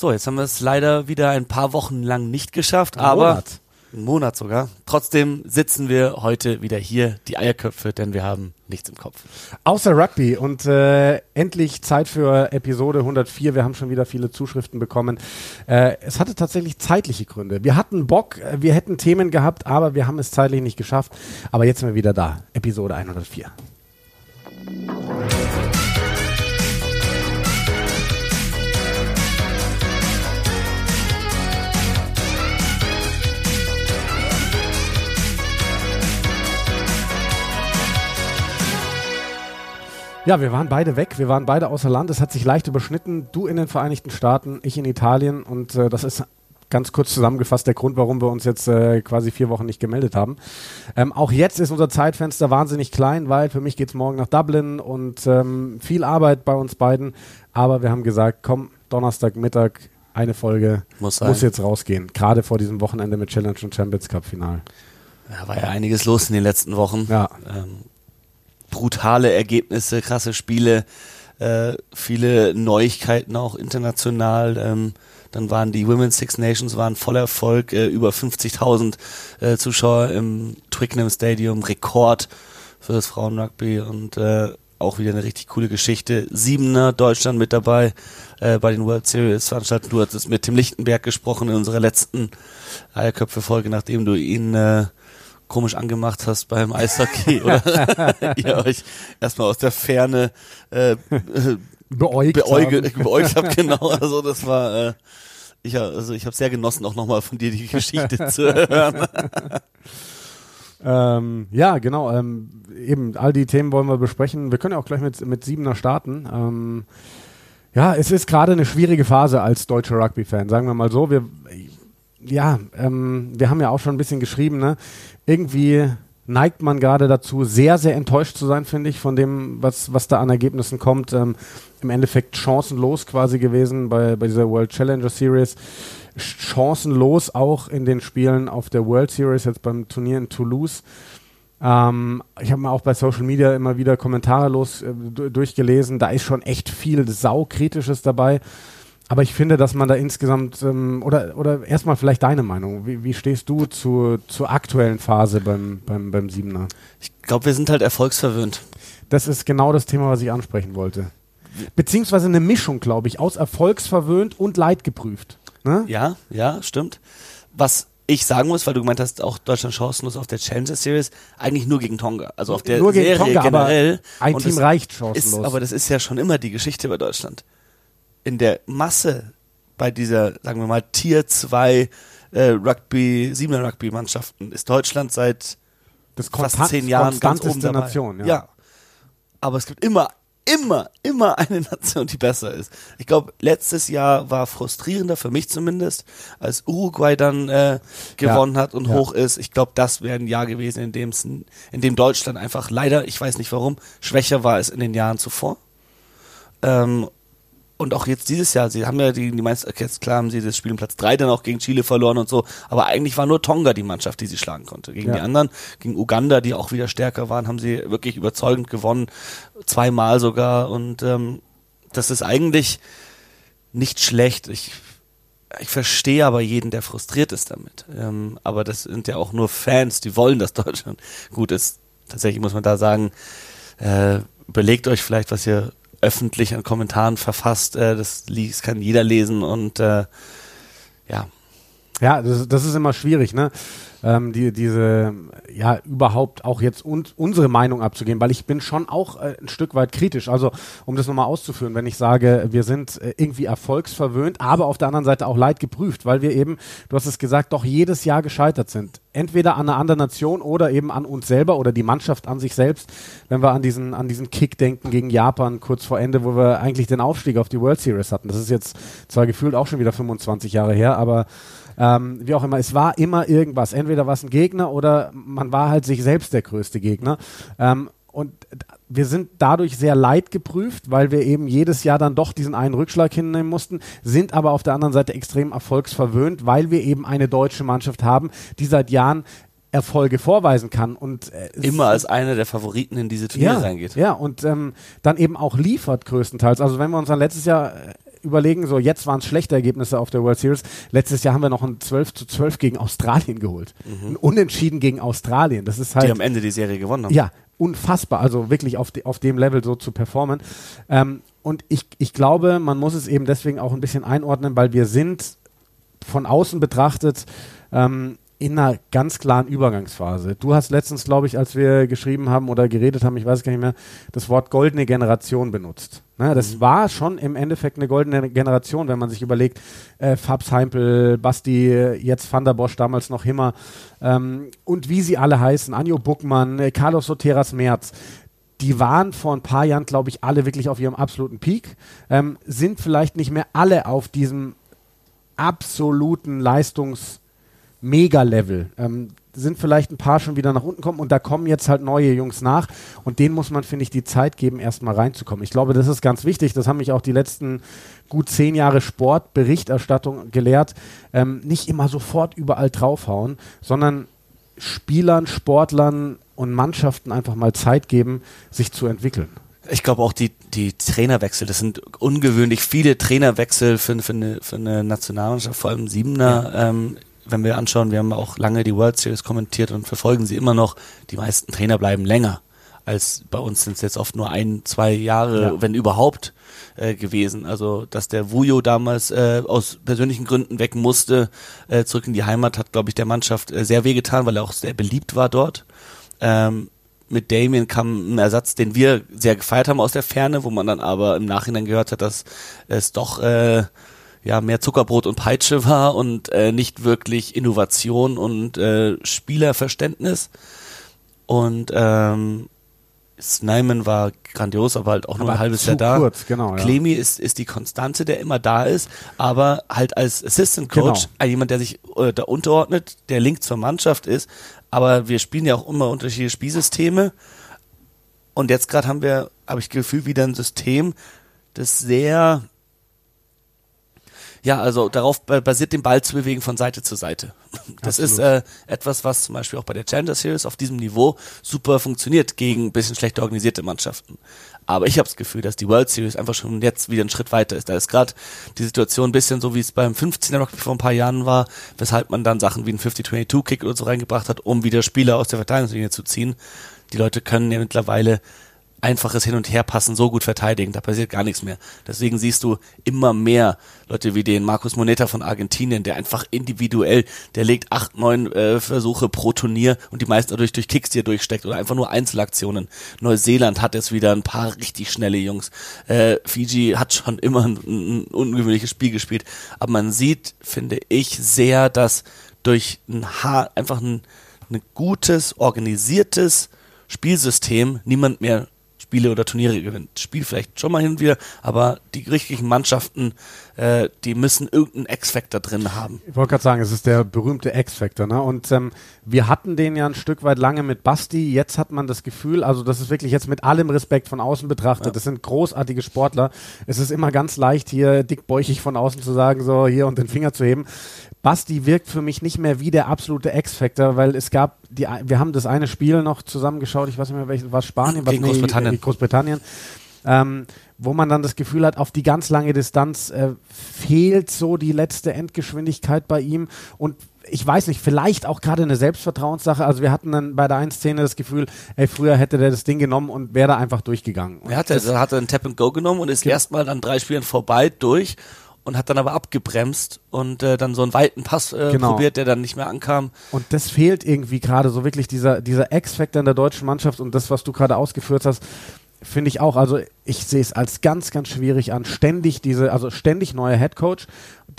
So, jetzt haben wir es leider wieder ein paar Wochen lang nicht geschafft, ein aber Monat. einen Monat sogar. Trotzdem sitzen wir heute wieder hier, die Eierköpfe, denn wir haben nichts im Kopf. Außer Rugby und äh, endlich Zeit für Episode 104. Wir haben schon wieder viele Zuschriften bekommen. Äh, es hatte tatsächlich zeitliche Gründe. Wir hatten Bock, äh, wir hätten Themen gehabt, aber wir haben es zeitlich nicht geschafft. Aber jetzt sind wir wieder da. Episode 104. Ja, wir waren beide weg, wir waren beide außer Land. Es hat sich leicht überschnitten. Du in den Vereinigten Staaten, ich in Italien. Und äh, das ist ganz kurz zusammengefasst der Grund, warum wir uns jetzt äh, quasi vier Wochen nicht gemeldet haben. Ähm, auch jetzt ist unser Zeitfenster wahnsinnig klein, weil für mich geht es morgen nach Dublin und ähm, viel Arbeit bei uns beiden. Aber wir haben gesagt, komm, Donnerstagmittag eine Folge muss, muss jetzt rausgehen. Gerade vor diesem Wochenende mit Challenge und Champions Cup Final. Ja, war ja einiges los in den letzten Wochen. Ja. Ähm, brutale Ergebnisse, krasse Spiele, äh, viele Neuigkeiten auch international. Ähm, dann waren die Women's Six Nations waren voller Erfolg, äh, über 50.000 äh, Zuschauer im Twickenham Stadium, Rekord für das Frauenrugby und äh, auch wieder eine richtig coole Geschichte. Siebener Deutschland mit dabei äh, bei den World Series Veranstaltungen. Du hattest mit Tim Lichtenberg gesprochen in unserer letzten Eierköpfe-Folge, nachdem du ihn äh, komisch angemacht hast beim Eishockey oder ihr euch erstmal aus der Ferne äh, beäugt, beäugt, beäugt habt. Genau, also das war äh, ich, also ich habe sehr genossen, auch nochmal von dir die Geschichte zu hören. Ähm, ja, genau. Ähm, eben all die Themen wollen wir besprechen. Wir können ja auch gleich mit, mit Siebener starten. Ähm, ja, es ist gerade eine schwierige Phase als deutscher Rugby-Fan, sagen wir mal so. Wir, ja, ähm, wir haben ja auch schon ein bisschen geschrieben, ne? Irgendwie neigt man gerade dazu, sehr, sehr enttäuscht zu sein, finde ich, von dem, was, was da an Ergebnissen kommt. Ähm, Im Endeffekt chancenlos quasi gewesen bei, bei dieser World Challenger Series. Chancenlos auch in den Spielen auf der World Series, jetzt beim Turnier in Toulouse. Ähm, ich habe mir auch bei Social Media immer wieder Kommentare los äh, durchgelesen. Da ist schon echt viel Saukritisches dabei. Aber ich finde, dass man da insgesamt, ähm, oder, oder erstmal vielleicht deine Meinung. Wie, wie stehst du zu, zur aktuellen Phase beim, beim, beim Siebener? Ich glaube, wir sind halt erfolgsverwöhnt. Das ist genau das Thema, was ich ansprechen wollte. Beziehungsweise eine Mischung, glaube ich, aus erfolgsverwöhnt und leidgeprüft. Ne? Ja, ja, stimmt. Was ich sagen muss, weil du gemeint hast, auch Deutschland chancenlos auf der Challenger Series, eigentlich nur gegen Tonga. Also auf der nur gegen Serie Tonga, generell. ein und Team reicht chancenlos. Ist, aber das ist ja schon immer die Geschichte bei Deutschland in der Masse bei dieser, sagen wir mal, Tier 2 äh, Rugby, Siebener Rugby-Mannschaften ist Deutschland seit das fast zehn Jahren ganz oben dabei. Nation, ja. ja. Aber es gibt immer, immer, immer eine Nation, die besser ist. Ich glaube, letztes Jahr war frustrierender für mich zumindest, als Uruguay dann äh, gewonnen ja. hat und ja. hoch ist. Ich glaube, das wäre ein Jahr gewesen, in dem in dem Deutschland einfach leider, ich weiß nicht warum, schwächer war als in den Jahren zuvor. Ähm, und auch jetzt dieses Jahr, sie haben ja die, die meisten, jetzt klar haben sie das Spiel in Platz 3 dann auch gegen Chile verloren und so, aber eigentlich war nur Tonga die Mannschaft, die sie schlagen konnte. Gegen ja. die anderen, gegen Uganda, die auch wieder stärker waren, haben sie wirklich überzeugend gewonnen, zweimal sogar und ähm, das ist eigentlich nicht schlecht. Ich, ich verstehe aber jeden, der frustriert ist damit. Ähm, aber das sind ja auch nur Fans, die wollen, dass Deutschland gut ist. Tatsächlich muss man da sagen, äh, überlegt euch vielleicht, was ihr öffentlich an Kommentaren verfasst. Äh, das, das kann jeder lesen und äh, ja. Ja, das, das ist immer schwierig, ne? Ähm, die, diese, ja, überhaupt auch jetzt un unsere Meinung abzugeben, weil ich bin schon auch äh, ein Stück weit kritisch. Also, um das nochmal auszuführen, wenn ich sage, wir sind äh, irgendwie erfolgsverwöhnt, aber auf der anderen Seite auch leidgeprüft, weil wir eben, du hast es gesagt, doch jedes Jahr gescheitert sind. Entweder an einer anderen Nation oder eben an uns selber oder die Mannschaft an sich selbst. Wenn wir an diesen, an diesen Kick denken gegen Japan kurz vor Ende, wo wir eigentlich den Aufstieg auf die World Series hatten. Das ist jetzt zwar gefühlt auch schon wieder 25 Jahre her, aber ähm, wie auch immer, es war immer irgendwas. Entweder war es ein Gegner oder man war halt sich selbst der größte Gegner. Ähm, und wir sind dadurch sehr leidgeprüft, weil wir eben jedes Jahr dann doch diesen einen Rückschlag hinnehmen mussten, sind aber auf der anderen Seite extrem erfolgsverwöhnt, weil wir eben eine deutsche Mannschaft haben, die seit Jahren Erfolge vorweisen kann und äh, immer als einer der Favoriten in diese Turniere ja, reingeht. Ja, und ähm, dann eben auch liefert größtenteils. Also wenn wir uns an letztes Jahr äh, überlegen, so jetzt waren es schlechte Ergebnisse auf der World Series. Letztes Jahr haben wir noch ein 12 zu 12 gegen Australien geholt. Mhm. Ein Unentschieden gegen Australien. Das ist halt. Die am Ende die Serie gewonnen haben. Ja, unfassbar. Also wirklich auf, de, auf dem Level so zu performen. Ähm, und ich, ich glaube, man muss es eben deswegen auch ein bisschen einordnen, weil wir sind von außen betrachtet ähm, in einer ganz klaren Übergangsphase. Du hast letztens, glaube ich, als wir geschrieben haben oder geredet haben, ich weiß gar nicht mehr, das Wort goldene Generation benutzt. Ne, das mhm. war schon im Endeffekt eine goldene Generation, wenn man sich überlegt, äh, Fabs Heimpel, Basti, jetzt Van der Bosch, damals noch Himmer ähm, und wie sie alle heißen, Anjo Buckmann, äh, Carlos Soteras Merz die waren vor ein paar Jahren, glaube ich, alle wirklich auf ihrem absoluten Peak, ähm, sind vielleicht nicht mehr alle auf diesem absoluten Leistungs- Mega-Level. Ähm, sind vielleicht ein paar schon wieder nach unten kommen und da kommen jetzt halt neue Jungs nach und denen muss man, finde ich, die Zeit geben, erstmal reinzukommen. Ich glaube, das ist ganz wichtig. Das haben mich auch die letzten gut zehn Jahre Sportberichterstattung gelehrt. Ähm, nicht immer sofort überall draufhauen, sondern Spielern, Sportlern und Mannschaften einfach mal Zeit geben, sich zu entwickeln. Ich glaube auch die, die Trainerwechsel, das sind ungewöhnlich viele Trainerwechsel für, für, eine, für eine Nationalmannschaft, vor allem Siebener. Ja. Ähm, wenn wir anschauen, wir haben auch lange die World Series kommentiert und verfolgen sie immer noch, die meisten Trainer bleiben länger. Als bei uns sind es jetzt oft nur ein, zwei Jahre, ja. wenn überhaupt, äh, gewesen. Also, dass der Wujo damals äh, aus persönlichen Gründen weg musste, äh, zurück in die Heimat, hat, glaube ich, der Mannschaft äh, sehr wehgetan, weil er auch sehr beliebt war dort. Ähm, mit Damien kam ein Ersatz, den wir sehr gefeiert haben aus der Ferne, wo man dann aber im Nachhinein gehört hat, dass es doch äh, ja mehr Zuckerbrot und Peitsche war und äh, nicht wirklich Innovation und äh, Spielerverständnis. Und ähm, Snyman war grandios, aber halt auch nur aber ein halbes Jahr da. Kurz, genau, ja. Clemi ist, ist die Konstante, der immer da ist, aber halt als Assistant Coach, genau. jemand, der sich äh, da unterordnet, der Link zur Mannschaft ist. Aber wir spielen ja auch immer unterschiedliche Spielsysteme. Und jetzt gerade haben wir, habe ich Gefühl, wieder ein System, das sehr ja, also darauf basiert den Ball zu bewegen von Seite zu Seite. Das Absolut. ist äh, etwas, was zum Beispiel auch bei der Challenger Series auf diesem Niveau super funktioniert gegen ein bisschen schlechter organisierte Mannschaften. Aber ich habe das Gefühl, dass die World Series einfach schon jetzt wieder einen Schritt weiter ist. Da ist gerade die Situation ein bisschen so, wie es beim 15er Rugby vor ein paar Jahren war, weshalb man dann Sachen wie einen 50-22-Kick oder so reingebracht hat, um wieder Spieler aus der Verteidigungslinie zu ziehen. Die Leute können ja mittlerweile einfaches Hin- und Herpassen so gut verteidigen, da passiert gar nichts mehr. Deswegen siehst du immer mehr Leute wie den Markus Moneta von Argentinien, der einfach individuell, der legt acht, neun äh, Versuche pro Turnier und die meisten dadurch durch Kicks, die er durchsteckt oder einfach nur Einzelaktionen. Neuseeland hat jetzt wieder ein paar richtig schnelle Jungs. Äh, Fiji hat schon immer ein, ein ungewöhnliches Spiel gespielt, aber man sieht, finde ich, sehr, dass durch ein Haar einfach ein, ein gutes, organisiertes Spielsystem niemand mehr Spiele oder Turniere gewinnt. Spiel vielleicht schon mal hin und wieder, aber die richtigen Mannschaften, äh, die müssen irgendeinen X-Factor drin haben. Ich wollte gerade sagen, es ist der berühmte X-Factor. Ne? Und ähm, wir hatten den ja ein Stück weit lange mit Basti. Jetzt hat man das Gefühl, also das ist wirklich jetzt mit allem Respekt von außen betrachtet. Ja. Das sind großartige Sportler. Es ist immer ganz leicht, hier dickbäuchig von außen zu sagen, so hier und den Finger zu heben. Basti wirkt für mich nicht mehr wie der absolute X-Factor, weil es gab, die, wir haben das eine Spiel noch zusammengeschaut, ich weiß nicht mehr welches, war Spanien, was nee, Großbritannien. Großbritannien. Ähm, wo man dann das Gefühl hat, auf die ganz lange Distanz äh, fehlt so die letzte Endgeschwindigkeit bei ihm und ich weiß nicht, vielleicht auch gerade eine Selbstvertrauenssache. Also wir hatten dann bei der einen Szene das Gefühl, ey, früher hätte der das Ding genommen und wäre da einfach durchgegangen. er hatte, er hatte einen Tap and Go genommen und ist erstmal an drei Spielen vorbei durch und hat dann aber abgebremst und äh, dann so einen weiten Pass äh, genau. probiert, der dann nicht mehr ankam. Und das fehlt irgendwie gerade so wirklich dieser, dieser X-Factor in der deutschen Mannschaft und das, was du gerade ausgeführt hast, finde ich auch. Also ich sehe es als ganz, ganz schwierig an, ständig diese, also ständig neuer Headcoach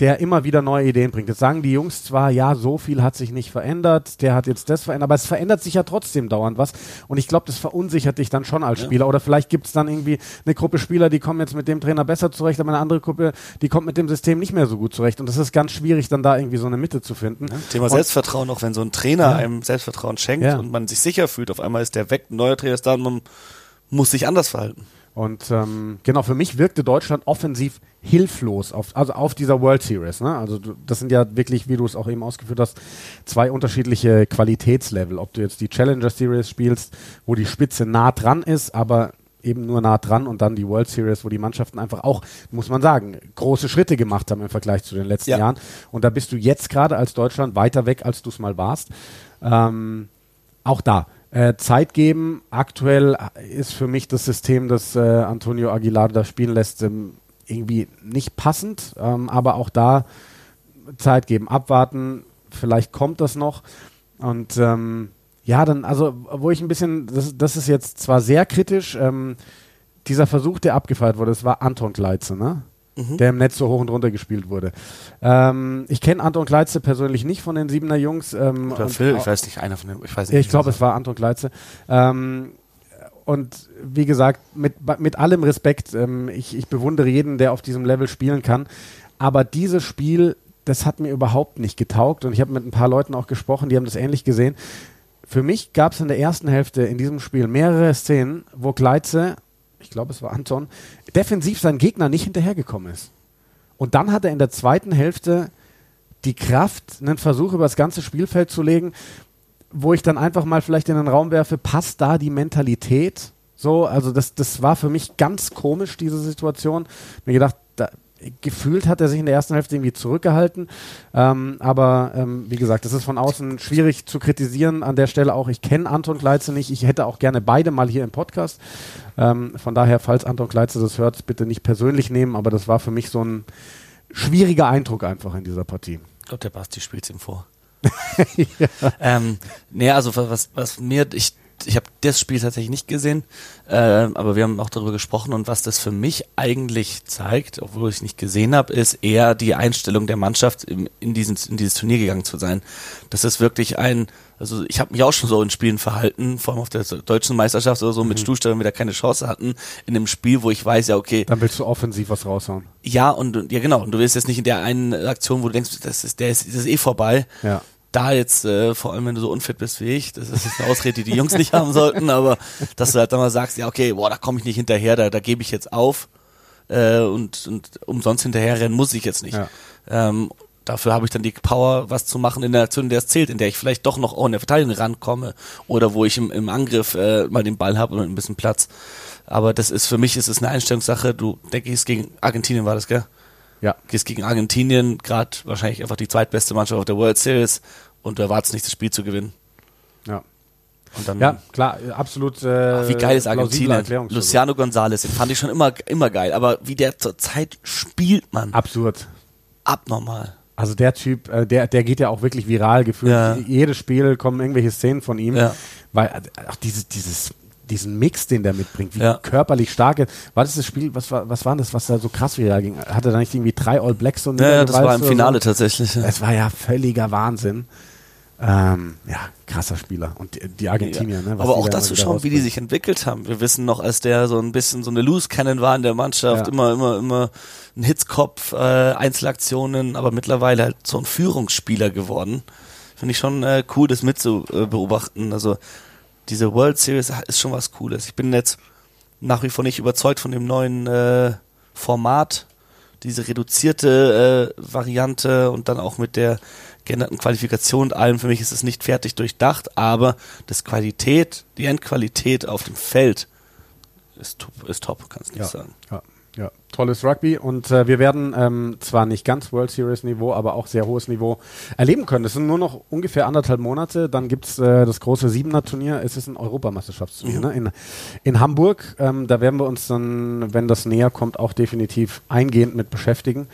der immer wieder neue Ideen bringt. Jetzt sagen die Jungs zwar, ja, so viel hat sich nicht verändert, der hat jetzt das verändert, aber es verändert sich ja trotzdem dauernd was. Und ich glaube, das verunsichert dich dann schon als ja. Spieler. Oder vielleicht gibt es dann irgendwie eine Gruppe Spieler, die kommen jetzt mit dem Trainer besser zurecht, aber eine andere Gruppe, die kommt mit dem System nicht mehr so gut zurecht. Und das ist ganz schwierig, dann da irgendwie so eine Mitte zu finden. Ja, Thema und Selbstvertrauen, auch wenn so ein Trainer ja. einem Selbstvertrauen schenkt und man sich sicher fühlt, auf einmal ist der weg, ein neuer Trainer ist da und man muss sich anders verhalten. Und ähm, genau, für mich wirkte Deutschland offensiv hilflos, auf, also auf dieser World Series. Ne? Also das sind ja wirklich, wie du es auch eben ausgeführt hast, zwei unterschiedliche Qualitätslevel. Ob du jetzt die Challenger Series spielst, wo die Spitze nah dran ist, aber eben nur nah dran und dann die World Series, wo die Mannschaften einfach auch, muss man sagen, große Schritte gemacht haben im Vergleich zu den letzten ja. Jahren. Und da bist du jetzt gerade als Deutschland weiter weg, als du es mal warst. Ähm, auch da. Äh, Zeit geben. Aktuell ist für mich das System, das äh, Antonio Aguilar da spielen lässt, ähm, irgendwie nicht passend. Ähm, aber auch da Zeit geben, abwarten. Vielleicht kommt das noch. Und ähm, ja, dann, also, wo ich ein bisschen, das, das ist jetzt zwar sehr kritisch, ähm, dieser Versuch, der abgefeiert wurde, das war Anton Kleitze, ne? Mhm. Der im Netz so hoch und runter gespielt wurde. Ähm, ich kenne Anton Kleitze persönlich nicht von den Siebener Jungs. Ähm, Oder Phil, ich weiß nicht, einer von den, ich weiß nicht. Ich glaube, es war Anton Kleitze. Ähm, und wie gesagt, mit, mit allem Respekt, ähm, ich, ich bewundere jeden, der auf diesem Level spielen kann. Aber dieses Spiel, das hat mir überhaupt nicht getaugt. Und ich habe mit ein paar Leuten auch gesprochen, die haben das ähnlich gesehen für mich gab es in der ersten Hälfte in diesem Spiel mehrere Szenen, wo Gleitze, ich glaube es war Anton, defensiv seinen Gegner nicht hinterhergekommen ist. Und dann hat er in der zweiten Hälfte die Kraft, einen Versuch über das ganze Spielfeld zu legen, wo ich dann einfach mal vielleicht in den Raum werfe, passt da die Mentalität? So, also das, das war für mich ganz komisch, diese Situation. Mir gedacht, da, gefühlt hat er sich in der ersten Hälfte irgendwie zurückgehalten. Ähm, aber ähm, wie gesagt, das ist von außen schwierig zu kritisieren. An der Stelle auch, ich kenne Anton Gleitze nicht. Ich hätte auch gerne beide mal hier im Podcast. Ähm, von daher, falls Anton Gleitze das hört, bitte nicht persönlich nehmen. Aber das war für mich so ein schwieriger Eindruck einfach in dieser Partie. Ich glaube, der Basti spielt es ihm vor. ja. ähm, nee, also was, was mir, ich ich habe das Spiel tatsächlich nicht gesehen, äh, aber wir haben auch darüber gesprochen und was das für mich eigentlich zeigt, obwohl ich es nicht gesehen habe, ist eher die Einstellung der Mannschaft in, in, diesen, in dieses Turnier gegangen zu sein. Das ist wirklich ein, also ich habe mich auch schon so in Spielen verhalten, vor allem auf der deutschen Meisterschaft oder so, mhm. mit Stuhlstellen wieder keine Chance hatten, in einem Spiel, wo ich weiß, ja, okay. Dann willst du offensiv was raushauen. Ja, und ja genau, und du willst jetzt nicht in der einen Aktion, wo du denkst, das ist, der ist, das ist eh vorbei. Ja da jetzt, äh, vor allem wenn du so unfit bist wie ich, das ist eine Ausrede, die die Jungs nicht haben sollten, aber dass du halt dann mal sagst, ja okay, boah, da komme ich nicht hinterher, da, da gebe ich jetzt auf äh, und, und umsonst hinterher rennen muss ich jetzt nicht. Ja. Ähm, dafür habe ich dann die Power, was zu machen in der Aktion, in der es zählt, in der ich vielleicht doch noch auch in der Verteidigung rankomme oder wo ich im, im Angriff äh, mal den Ball habe und ein bisschen Platz. Aber das ist für mich ist es eine Einstellungssache. Du denke ich, es gegen Argentinien war das, gell? Ja. Gehst gegen Argentinien, gerade wahrscheinlich einfach die zweitbeste Mannschaft auf der World Series und du erwartest nicht, das Spiel zu gewinnen. Ja. ja, klar, absolut. Äh, wie geil ist Argentinien? Luciano González, den fand ich schon immer, immer geil. Aber wie der zur Zeit spielt, man. Absurd. Abnormal. Also der Typ, äh, der, der geht ja auch wirklich viral gefühlt. Ja. Jedes Spiel kommen irgendwelche Szenen von ihm. Ja. Weil äh, auch dieses, dieses diesen Mix, den der mitbringt, wie ja. körperlich stark ist. War das das Spiel, was war, was war das, was da so krass viral ging? Hatte da nicht irgendwie drei All Blacks und Ja, ja das war im Finale so? tatsächlich. Es war ja völliger Wahnsinn. Ähm, ja, krasser Spieler. Und die, die Argentinier, ja. ne? Aber auch dazu schauen, wie die sich entwickelt haben. Wir wissen noch, als der so ein bisschen so eine Loose Cannon war in der Mannschaft, ja. immer, immer, immer ein Hitzkopf, äh, Einzelaktionen, aber mittlerweile halt so ein Führungsspieler geworden. Finde ich schon äh, cool, das mitzubeobachten. Also diese World Series ist schon was Cooles. Ich bin jetzt nach wie vor nicht überzeugt von dem neuen äh, Format, diese reduzierte äh, Variante und dann auch mit der geänderten Qualifikation und allem. Für mich ist es nicht fertig durchdacht, aber das Qualität, die Endqualität auf dem Feld ist top, ist top kannst du nicht ja, sagen. Ja. Tolles Rugby und äh, wir werden ähm, zwar nicht ganz World Series Niveau, aber auch sehr hohes Niveau erleben können. Es sind nur noch ungefähr anderthalb Monate, dann gibt's äh, das große Siebener Turnier. Es ist ein Europameisterschaftsturnier mhm. ne? in, in Hamburg. Ähm, da werden wir uns dann, wenn das näher kommt, auch definitiv eingehend mit beschäftigen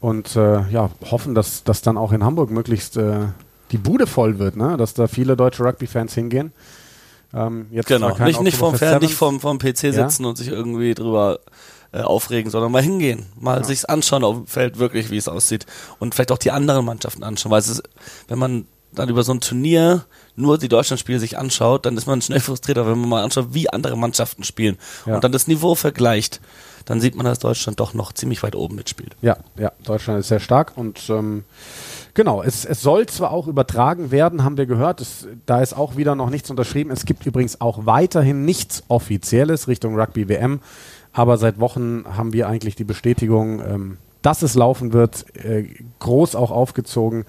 und äh, ja, hoffen, dass, dass dann auch in Hamburg möglichst äh, die Bude voll wird, ne? dass da viele deutsche Rugby-Fans hingehen. Ähm, jetzt genau, nicht, nicht vom Fern, nicht vom, vom PC sitzen ja? und sich irgendwie drüber äh, aufregen, sondern mal hingehen, mal ja. sich's anschauen auf dem Feld wirklich, wie es aussieht und vielleicht auch die anderen Mannschaften anschauen, weil es ist, wenn man dann über so ein Turnier nur die Deutschlandspiele sich anschaut, dann ist man schnell frustriert, wenn man mal anschaut, wie andere Mannschaften spielen ja. und dann das Niveau vergleicht, dann sieht man, dass Deutschland doch noch ziemlich weit oben mitspielt. Ja, ja, Deutschland ist sehr stark und ähm, Genau, es, es soll zwar auch übertragen werden, haben wir gehört, es, da ist auch wieder noch nichts unterschrieben. Es gibt übrigens auch weiterhin nichts Offizielles Richtung Rugby WM. Aber seit Wochen haben wir eigentlich die Bestätigung, ähm, dass es laufen wird, äh, groß auch aufgezogen.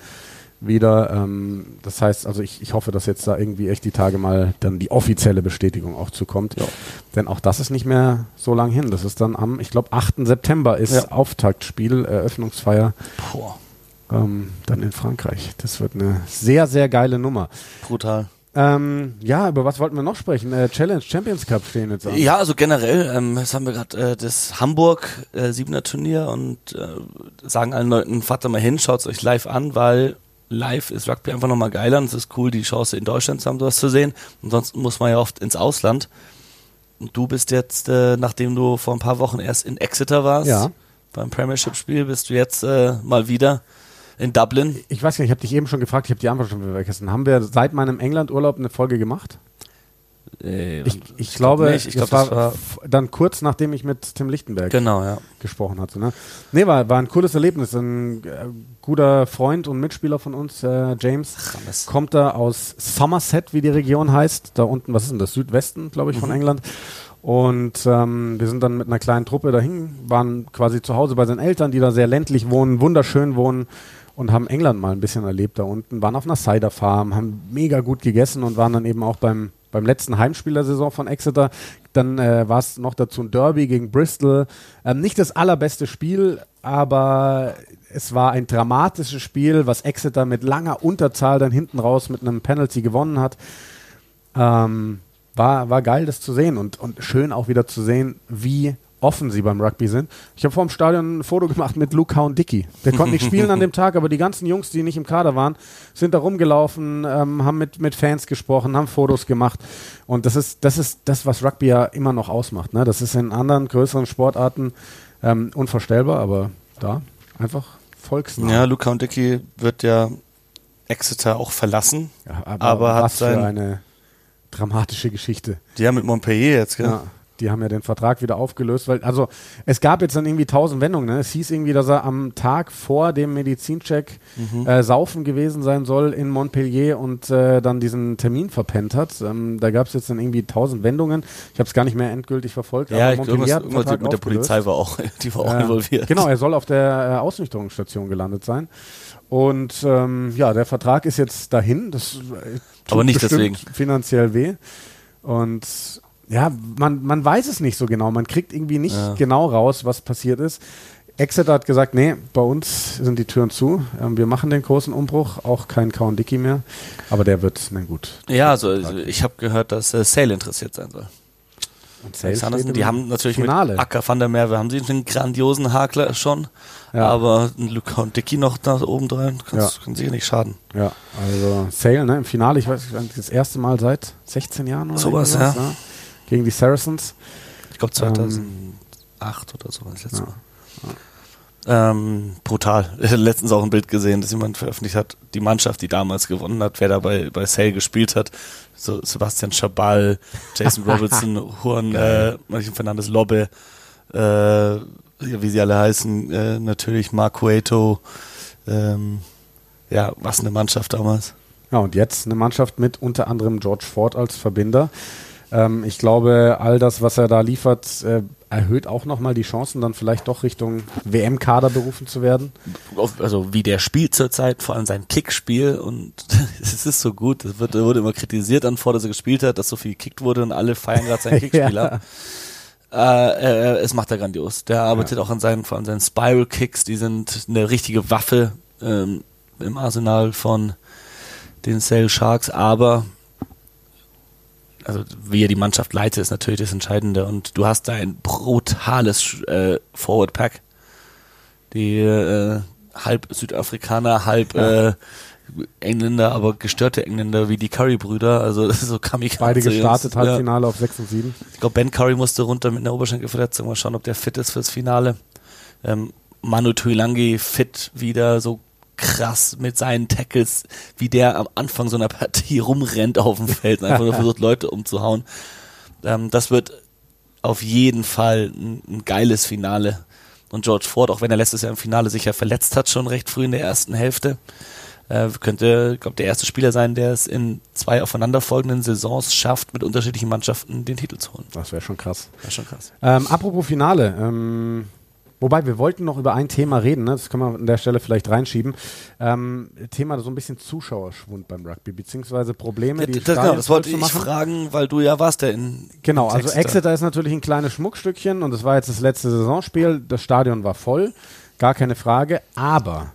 wieder. Ähm, das heißt, also ich, ich hoffe, dass jetzt da irgendwie echt die Tage mal dann die offizielle Bestätigung auch zukommt. Ja. Denn auch das ist nicht mehr so lang hin. Das ist dann am, ich glaube, 8. September ist ja. Auftaktspiel, Eröffnungsfeier. Boah. Ähm, dann in Frankreich. Das wird eine sehr, sehr geile Nummer. Brutal. Ähm, ja, über was wollten wir noch sprechen? Äh, Challenge Champions Cup stehen jetzt an. Ja, also generell, ähm, jetzt haben wir gerade äh, das Hamburg äh, Siebener Turnier und äh, sagen allen Leuten, fahrt da mal hin, schaut es euch live an, weil live ist Rugby einfach nochmal geiler und es ist cool, die Chance in Deutschland zu haben, sowas zu sehen. Ansonsten muss man ja oft ins Ausland. Und du bist jetzt, äh, nachdem du vor ein paar Wochen erst in Exeter warst, ja. beim Premiership-Spiel, bist du jetzt äh, mal wieder in Dublin. Ich weiß gar nicht, ich habe dich eben schon gefragt, ich habe die Antwort schon vergessen. Haben wir seit meinem England-Urlaub eine Folge gemacht? Äh, ich, ich, ich, glaube, nicht. ich glaube, war, war dann kurz nachdem ich mit Tim Lichtenberg genau, ja. gesprochen hatte. Ne, nee, war, war ein cooles Erlebnis. Ein äh, guter Freund und Mitspieler von uns, äh, James, Ach, kommt da aus Somerset, wie die Region heißt. Da unten, was ist denn das? Südwesten, glaube ich, mhm. von England. Und ähm, wir sind dann mit einer kleinen Truppe dahin, waren quasi zu Hause bei seinen Eltern, die da sehr ländlich wohnen, wunderschön wohnen und haben England mal ein bisschen erlebt da unten, waren auf einer Cider Farm, haben mega gut gegessen und waren dann eben auch beim, beim letzten Heimspiel der Saison von Exeter. Dann äh, war es noch dazu ein Derby gegen Bristol. Ähm, nicht das allerbeste Spiel, aber es war ein dramatisches Spiel, was Exeter mit langer Unterzahl dann hinten raus mit einem Penalty gewonnen hat. Ähm, war, war geil, das zu sehen und, und schön auch wieder zu sehen, wie offen sie beim Rugby sind. Ich habe vor dem Stadion ein Foto gemacht mit Luke und Dickey. Der konnte nicht spielen an dem Tag, aber die ganzen Jungs, die nicht im Kader waren, sind da rumgelaufen, ähm, haben mit, mit Fans gesprochen, haben Fotos gemacht. Und das ist, das ist das, was Rugby ja immer noch ausmacht. Ne? Das ist in anderen größeren Sportarten ähm, unvorstellbar, aber da einfach volksnah. Ja, Luca und Dickey wird ja Exeter auch verlassen. Ja, aber, aber was hat für eine dramatische Geschichte. Die haben mit Montpellier jetzt, gell? Ja die haben ja den Vertrag wieder aufgelöst, weil, also es gab jetzt dann irgendwie tausend Wendungen. Ne? Es hieß irgendwie, dass er am Tag vor dem Medizincheck mhm. äh, saufen gewesen sein soll in Montpellier und äh, dann diesen Termin verpennt hat. Ähm, da gab es jetzt dann irgendwie tausend Wendungen. Ich habe es gar nicht mehr endgültig verfolgt. Ja, ich glaube, irgendwas mit der Polizei war auch, die war auch äh, involviert. Genau, er soll auf der äh, Ausnüchterungsstation gelandet sein. Und ähm, ja, der Vertrag ist jetzt dahin. Das äh, tut Aber nicht deswegen. finanziell weh. Und ja, man, man weiß es nicht so genau. Man kriegt irgendwie nicht ja. genau raus, was passiert ist. Exeter hat gesagt, nee, bei uns sind die Türen zu. Ähm, wir machen den großen Umbruch, auch kein Count Dicky mehr. Aber der wird, na gut. Ja, also, also ich habe gehört, dass äh, Sale interessiert sein soll. Und Sale Sanderson, die haben natürlich Finale. mit Acker van der Merwe haben sie einen grandiosen Hakler schon. Ja. Aber Luca und Dicky noch da oben dran ja. kann sicher nicht schaden. Ja, also Sale ne, im Finale, ich weiß das erste Mal seit 16 Jahren oder so was, ja. Ne? Gegen die Saracens. Ich glaube 2008 ähm, oder so war das letzte ja. Mal. Ähm, brutal. Ich habe letztens auch ein Bild gesehen, das jemand veröffentlicht hat. Die Mannschaft, die damals gewonnen hat, wer da bei, bei Sale gespielt hat. So Sebastian Schabal, Jason Robertson, Juan, äh, Fernandes Lobbe, äh, wie sie alle heißen, äh, natürlich Mark Cueto. Ähm, ja, was eine Mannschaft damals. Ja, und jetzt eine Mannschaft mit unter anderem George Ford als Verbinder. Ähm, ich glaube, all das, was er da liefert, äh, erhöht auch nochmal die Chancen, dann vielleicht doch Richtung WM-Kader berufen zu werden. Also wie der spielt zurzeit, vor allem sein Kickspiel und es ist so gut, es wird, wurde immer kritisiert an vor, dass er gespielt hat, dass so viel gekickt wurde und alle feiern gerade sein Kickspiel ja. Äh, äh, es macht er grandios. Der arbeitet ja. auch an seinen, vor allem seinen Spiral Kicks, die sind eine richtige Waffe ähm, im Arsenal von den Sale Sharks, aber also wie er die Mannschaft leitet, ist natürlich das Entscheidende. Und du hast da ein brutales äh, Forward Pack. Die äh, halb Südafrikaner, halb ja. äh, Engländer, aber gestörte Engländer wie die Curry-Brüder. Also so kam ich Beide gestartet, Halbfinale ja. auf 6 und 7. Ich glaube, Ben Curry musste runter mit einer Oberschenkelverletzung. Mal schauen, ob der fit ist fürs Finale. Ähm, Manu Tuilangi fit wieder, so krass mit seinen Tackles, wie der am Anfang so einer Partie rumrennt auf dem Feld und einfach nur versucht, Leute umzuhauen. Ähm, das wird auf jeden Fall ein, ein, geiles Finale. Und George Ford, auch wenn er letztes Jahr im Finale sich ja verletzt hat, schon recht früh in der ersten Hälfte, äh, könnte, glaube der erste Spieler sein, der es in zwei aufeinanderfolgenden Saisons schafft, mit unterschiedlichen Mannschaften den Titel zu holen. Das wäre schon krass. Wäre schon krass. Ähm, apropos Finale, ähm, Wobei, wir wollten noch über ein Thema reden, ne? das können wir an der Stelle vielleicht reinschieben. Ähm, Thema so ein bisschen Zuschauerschwund beim Rugby, beziehungsweise Probleme, die das, genau, das wollte ich fragen, weil du ja warst, der in Genau, also Exeter ist natürlich ein kleines Schmuckstückchen und es war jetzt das letzte Saisonspiel, das Stadion war voll, gar keine Frage, aber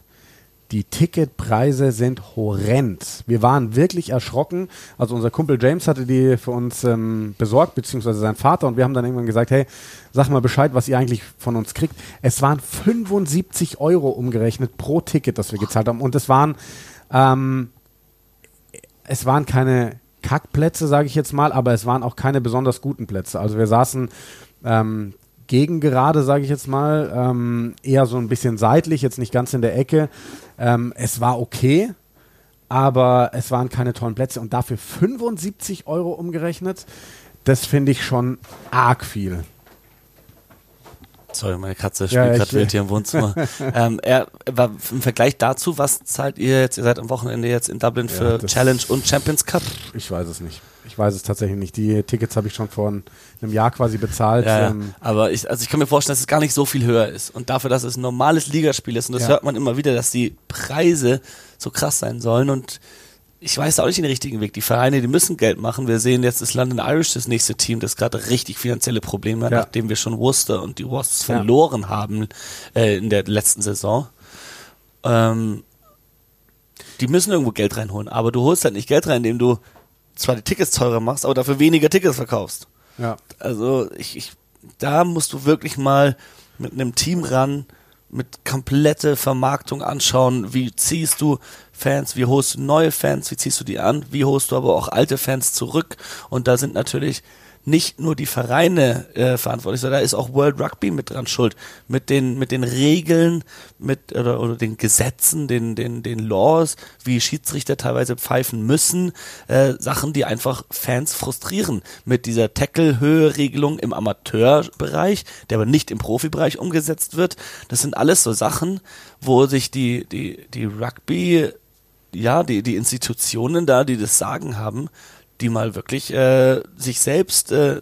die Ticketpreise sind horrend. Wir waren wirklich erschrocken. Also unser Kumpel James hatte die für uns ähm, besorgt, beziehungsweise sein Vater. Und wir haben dann irgendwann gesagt, hey, sag mal Bescheid, was ihr eigentlich von uns kriegt. Es waren 75 Euro umgerechnet pro Ticket, das wir gezahlt haben. Und es waren, ähm, es waren keine Kackplätze, sage ich jetzt mal, aber es waren auch keine besonders guten Plätze. Also wir saßen ähm, gegen gerade, sage ich jetzt mal, ähm, eher so ein bisschen seitlich, jetzt nicht ganz in der Ecke. Ähm, es war okay, aber es waren keine tollen Plätze und dafür 75 Euro umgerechnet, das finde ich schon arg viel. Sorry, meine Katze spielt ja, gerade wild hier im Wohnzimmer. ähm, er, war im Vergleich dazu, was zahlt ihr jetzt? Ihr seid am Wochenende jetzt in Dublin für ja, Challenge und Champions Cup? Ich weiß es nicht. Ich weiß es tatsächlich nicht. Die Tickets habe ich schon vor einem Jahr quasi bezahlt. Ja, ähm, aber ich, also ich kann mir vorstellen, dass es gar nicht so viel höher ist. Und dafür, dass es ein normales Ligaspiel ist, und das ja. hört man immer wieder, dass die Preise so krass sein sollen. Und ich weiß auch nicht den richtigen Weg. Die Vereine, die müssen Geld machen. Wir sehen jetzt das London Irish, das nächste Team, das gerade richtig finanzielle Probleme hat, ja. nachdem wir schon Worcester und die Wasps ja. verloren haben äh, in der letzten Saison. Ähm, die müssen irgendwo Geld reinholen, aber du holst halt nicht Geld rein, indem du zwar die Tickets teurer machst, aber dafür weniger Tickets verkaufst. Ja. Also ich, ich, da musst du wirklich mal mit einem Team ran, mit komplette Vermarktung anschauen, wie ziehst du Fans, wie holst du neue Fans, wie ziehst du die an, wie holst du aber auch alte Fans zurück und da sind natürlich nicht nur die Vereine äh, verantwortlich, sondern da ist auch World Rugby mit dran schuld. Mit den, mit den Regeln, mit oder, oder den Gesetzen, den, den, den Laws, wie Schiedsrichter teilweise pfeifen müssen, äh, Sachen, die einfach Fans frustrieren. Mit dieser Tackle-Höhe-Regelung im Amateurbereich, der aber nicht im Profibereich umgesetzt wird. Das sind alles so Sachen, wo sich die, die, die Rugby, ja, die, die Institutionen da, die das Sagen haben, die mal wirklich äh, sich selbst äh,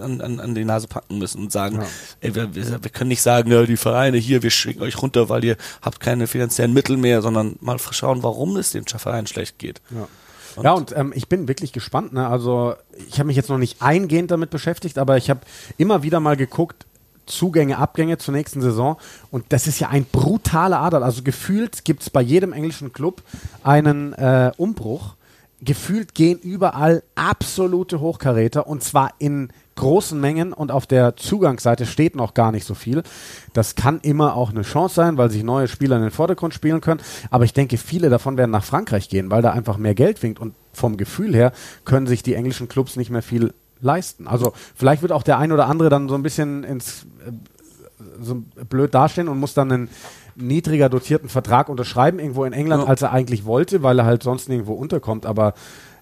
an, an, an die Nase packen müssen und sagen, ja. ey, wir, wir, können nicht sagen, ja, die Vereine hier, wir schicken euch runter, weil ihr habt keine finanziellen Mittel mehr, sondern mal schauen, warum es dem Verein schlecht geht. Ja. Und ja, und ähm, ich bin wirklich gespannt. Ne? Also ich habe mich jetzt noch nicht eingehend damit beschäftigt, aber ich habe immer wieder mal geguckt, Zugänge, Abgänge zur nächsten Saison. Und das ist ja ein brutaler Ader. Also gefühlt gibt es bei jedem englischen Club einen äh, Umbruch gefühlt gehen überall absolute Hochkaräter und zwar in großen Mengen und auf der Zugangsseite steht noch gar nicht so viel. Das kann immer auch eine Chance sein, weil sich neue Spieler in den Vordergrund spielen können. Aber ich denke, viele davon werden nach Frankreich gehen, weil da einfach mehr Geld winkt und vom Gefühl her können sich die englischen Clubs nicht mehr viel leisten. Also vielleicht wird auch der ein oder andere dann so ein bisschen ins äh, so blöd dastehen und muss dann einen niedriger dotierten Vertrag unterschreiben, irgendwo in England, ja. als er eigentlich wollte, weil er halt sonst nirgendwo unterkommt. Aber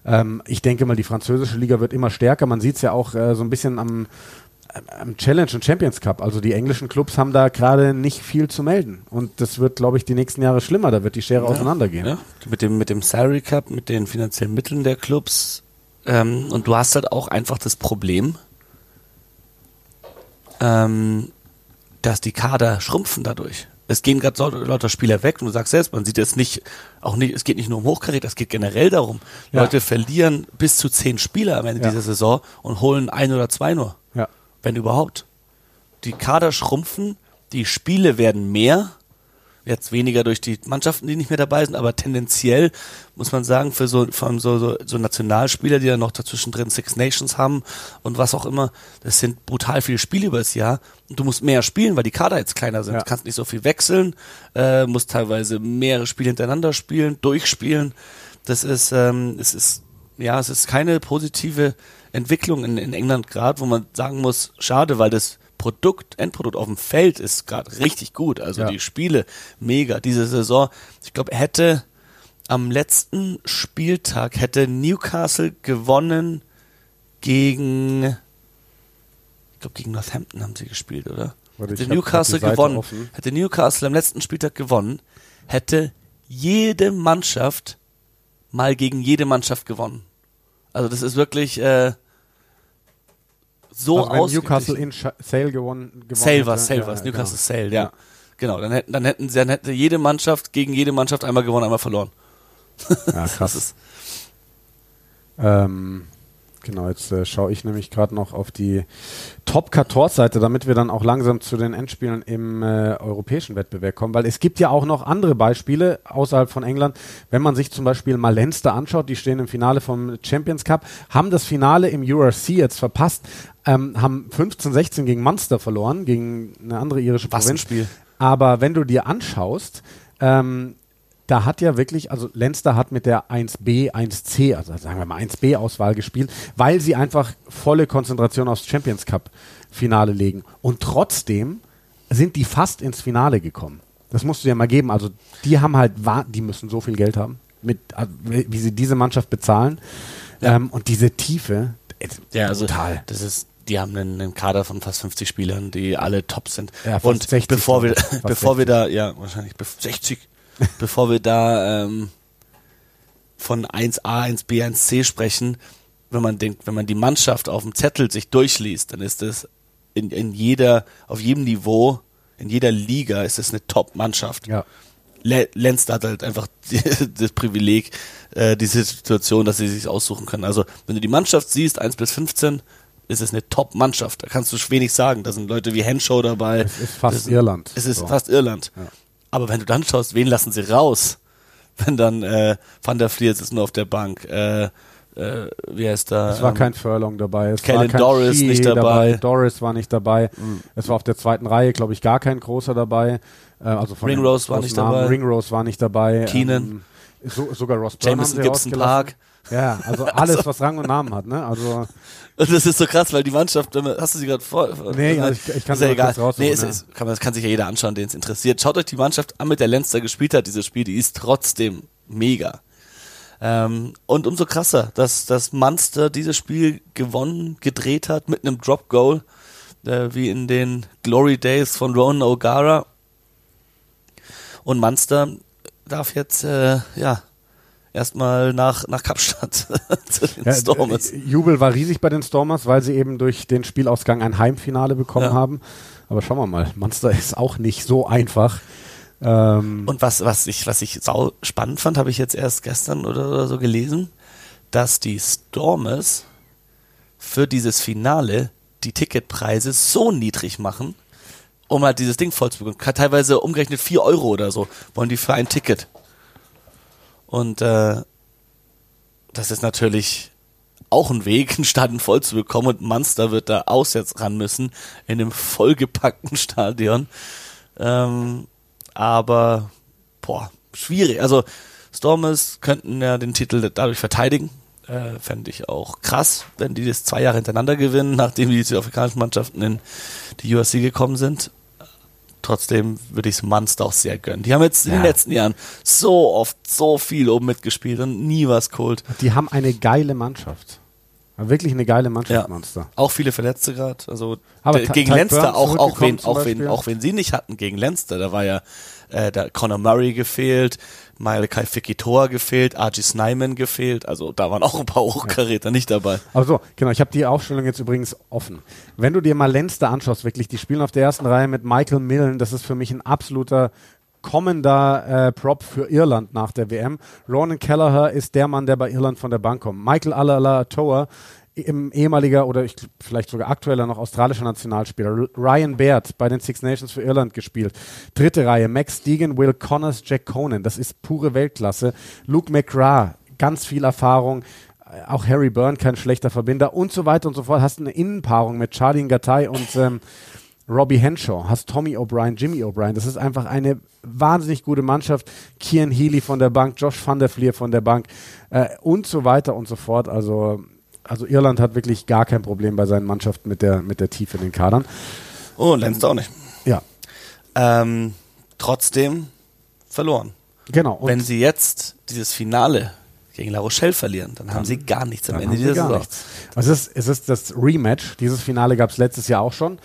ähm, ich denke mal, die französische Liga wird immer stärker. Man sieht es ja auch äh, so ein bisschen am, am Challenge und Champions Cup. Also die englischen Clubs haben da gerade nicht viel zu melden. Und das wird, glaube ich, die nächsten Jahre schlimmer. Da wird die Schere ja. auseinandergehen. Ja. Mit dem, mit dem Salary Cup, mit den finanziellen Mitteln der Clubs. Ähm, und du hast halt auch einfach das Problem, ähm, dass die Kader schrumpfen dadurch es gehen gerade so lauter Spieler weg und du sagst selbst, man sieht jetzt nicht, auch nicht, es geht nicht nur um Hochkaräter, es geht generell darum. Ja. Leute verlieren bis zu zehn Spieler am Ende ja. dieser Saison und holen ein oder zwei nur. Ja. Wenn überhaupt. Die Kader schrumpfen, die Spiele werden mehr jetzt weniger durch die Mannschaften, die nicht mehr dabei sind, aber tendenziell muss man sagen, für so, vor allem so, so, so Nationalspieler, die dann noch dazwischen drin Six Nations haben und was auch immer, das sind brutal viele Spiele über das Jahr und du musst mehr spielen, weil die Kader jetzt kleiner sind. Ja. Du kannst nicht so viel wechseln, äh, musst teilweise mehrere Spiele hintereinander spielen, durchspielen. Das ist, ähm, es ist, ja, es ist keine positive Entwicklung in, in England gerade, wo man sagen muss, schade, weil das Produkt, Endprodukt auf dem Feld ist gerade richtig gut. Also ja. die Spiele mega. Diese Saison, ich glaube, hätte am letzten Spieltag hätte Newcastle gewonnen gegen, ich glaube gegen Northampton haben sie gespielt, oder? Warte, hätte Newcastle gewonnen, offen. hätte Newcastle am letzten Spieltag gewonnen, hätte jede Mannschaft mal gegen jede Mannschaft gewonnen. Also das ist wirklich, äh, so also wenn Newcastle in Sale gewonnen, gewonnen Sale war Sale war Newcastle genau. Sale, ja. ja. Genau, dann hätten, dann hätten sie, dann hätte jede Mannschaft gegen jede Mannschaft einmal gewonnen, einmal verloren. Ja, krass. ähm, Genau, jetzt äh, schaue ich nämlich gerade noch auf die Top 14 Seite, damit wir dann auch langsam zu den Endspielen im äh, europäischen Wettbewerb kommen, weil es gibt ja auch noch andere Beispiele außerhalb von England. Wenn man sich zum Beispiel mal Leinster anschaut, die stehen im Finale vom Champions Cup, haben das Finale im URC jetzt verpasst, ähm, haben 15-16 gegen Munster verloren, gegen eine andere irische Was Provinz. Spiel. Aber wenn du dir anschaust, ähm, da hat ja wirklich, also Leinster hat mit der 1B, 1C, also sagen wir mal 1B-Auswahl gespielt, weil sie einfach volle Konzentration aufs Champions Cup-Finale legen. Und trotzdem sind die fast ins Finale gekommen. Das musst du dir mal geben. Also die haben halt, die müssen so viel Geld haben, mit, äh, wie sie diese Mannschaft bezahlen. Ja. Ähm, und diese Tiefe, ja, also total. Das ist die haben einen, einen, Kader von fast 50 Spielern, die alle top sind. Ja, und 60 bevor wir, bevor 60. wir da, ja, wahrscheinlich 60, bevor wir da ähm, von 1a, 1b, 1c sprechen, wenn man denkt, wenn man die Mannschaft auf dem Zettel sich durchliest, dann ist es in, in jeder, auf jedem Niveau, in jeder Liga ist es eine Top-Mannschaft. Ja. Lenz hat halt einfach das Privileg, äh, diese Situation, dass sie sich aussuchen können. Also, wenn du die Mannschaft siehst, 1 bis 15, ist es eine Top-Mannschaft. Da kannst du wenig sagen. Da sind Leute wie Henshaw dabei. Es ist fast Irland. Es ist so. fast Irland. Ja. Aber wenn du dann schaust, wen lassen sie raus? Wenn dann äh, Van der Vliet ist nur auf der Bank, äh, äh, wie heißt da? Es war ähm, kein Furlong dabei. Es Kellen Doris Ski nicht dabei. dabei. Doris war nicht dabei. Mhm. Es war auf der zweiten Reihe, glaube ich, gar kein großer dabei. Äh, also von Ringrose war nicht Namen. dabei. Ringrose war nicht dabei. Keenan. Ähm, so, sogar Ross Jameson Gibson Park. Ja, also alles, was Rang und Namen hat, ne? Also und das ist so krass, weil die Mannschaft, hast du sie gerade vor? Nee, also ich, ich kann es ja egal. Nee, es, es, kann, das kann sich ja jeder anschauen, den es interessiert. Schaut euch die Mannschaft an, mit der Lenster gespielt hat, dieses Spiel, die ist trotzdem mega. Ähm, und umso krasser, dass das Munster dieses Spiel gewonnen, gedreht hat mit einem Drop Goal, äh, wie in den Glory Days von Ronan O'Gara. Und Munster darf jetzt, äh, ja, erstmal nach, nach Kapstadt zu den ja, Stormers. Äh, Jubel war riesig bei den Stormers, weil sie eben durch den Spielausgang ein Heimfinale bekommen ja. haben. Aber schauen wir mal, Monster ist auch nicht so einfach. Ähm Und was, was ich, was ich sau spannend fand, habe ich jetzt erst gestern oder, oder so gelesen, dass die Stormers für dieses Finale die Ticketpreise so niedrig machen, um halt dieses Ding voll zu bekommen. Teilweise umgerechnet 4 Euro oder so wollen die für ein Ticket. Und äh, das ist natürlich auch ein Weg, einen Stadion voll zu bekommen und Munster wird da auswärts ran müssen in einem vollgepackten Stadion. Ähm, aber boah, schwierig. Also Stormers könnten ja den Titel dadurch verteidigen. Äh, Fände ich auch krass, wenn die das zwei Jahre hintereinander gewinnen, nachdem die südafrikanischen Mannschaften in die USC gekommen sind trotzdem würde ich es Munster auch sehr gönnen. Die haben jetzt ja. in den letzten Jahren so oft so viel oben mitgespielt und nie was geholt. Die haben eine geile Mannschaft. Wirklich eine geile Mannschaft, ja. Monster. Auch viele Verletzte gerade. Also Aber gegen Lenster, auch, auch, wen, auch, wen, auch wenn sie nicht hatten gegen Lenster, da war ja äh, da Conor Murray gefehlt, Malachi Fikitor gefehlt, Archie Snyman gefehlt. Also da waren auch ein paar Hochkaräter ja. nicht dabei. Also genau, ich habe die Aufstellung jetzt übrigens offen. Wenn du dir mal Lenster anschaust, wirklich, die spielen auf der ersten Reihe mit Michael Millen, das ist für mich ein absoluter kommender äh, Prop für Irland nach der WM. Ronan Kelleher ist der Mann, der bei Irland von der Bank kommt. Michael Alala-Toa im ehemaliger oder ich, vielleicht sogar aktueller noch australischer Nationalspieler. Ryan Baird bei den Six Nations für Irland gespielt. Dritte Reihe, Max Deegan, Will Connors, Jack Conan. Das ist pure Weltklasse. Luke McGrath, ganz viel Erfahrung. Auch Harry Byrne, kein schlechter Verbinder und so weiter und so fort. Hast eine Innenpaarung mit Charlie Ngatai und ähm, Robbie Henshaw, hast Tommy O'Brien, Jimmy O'Brien. Das ist einfach eine wahnsinnig gute Mannschaft. Kian Healy von der Bank, Josh van der Vlier von der Bank äh, und so weiter und so fort. Also also Irland hat wirklich gar kein Problem bei seinen Mannschaften mit der, mit der Tiefe in den Kadern. Oh, Lenz auch nicht. Ja. Ähm, trotzdem verloren. Genau. Wenn sie jetzt dieses Finale gegen La Rochelle verlieren, dann, dann haben sie gar nichts am Ende dieser Saison. Es ist, es ist das Rematch. Dieses Finale gab es letztes Jahr auch schon.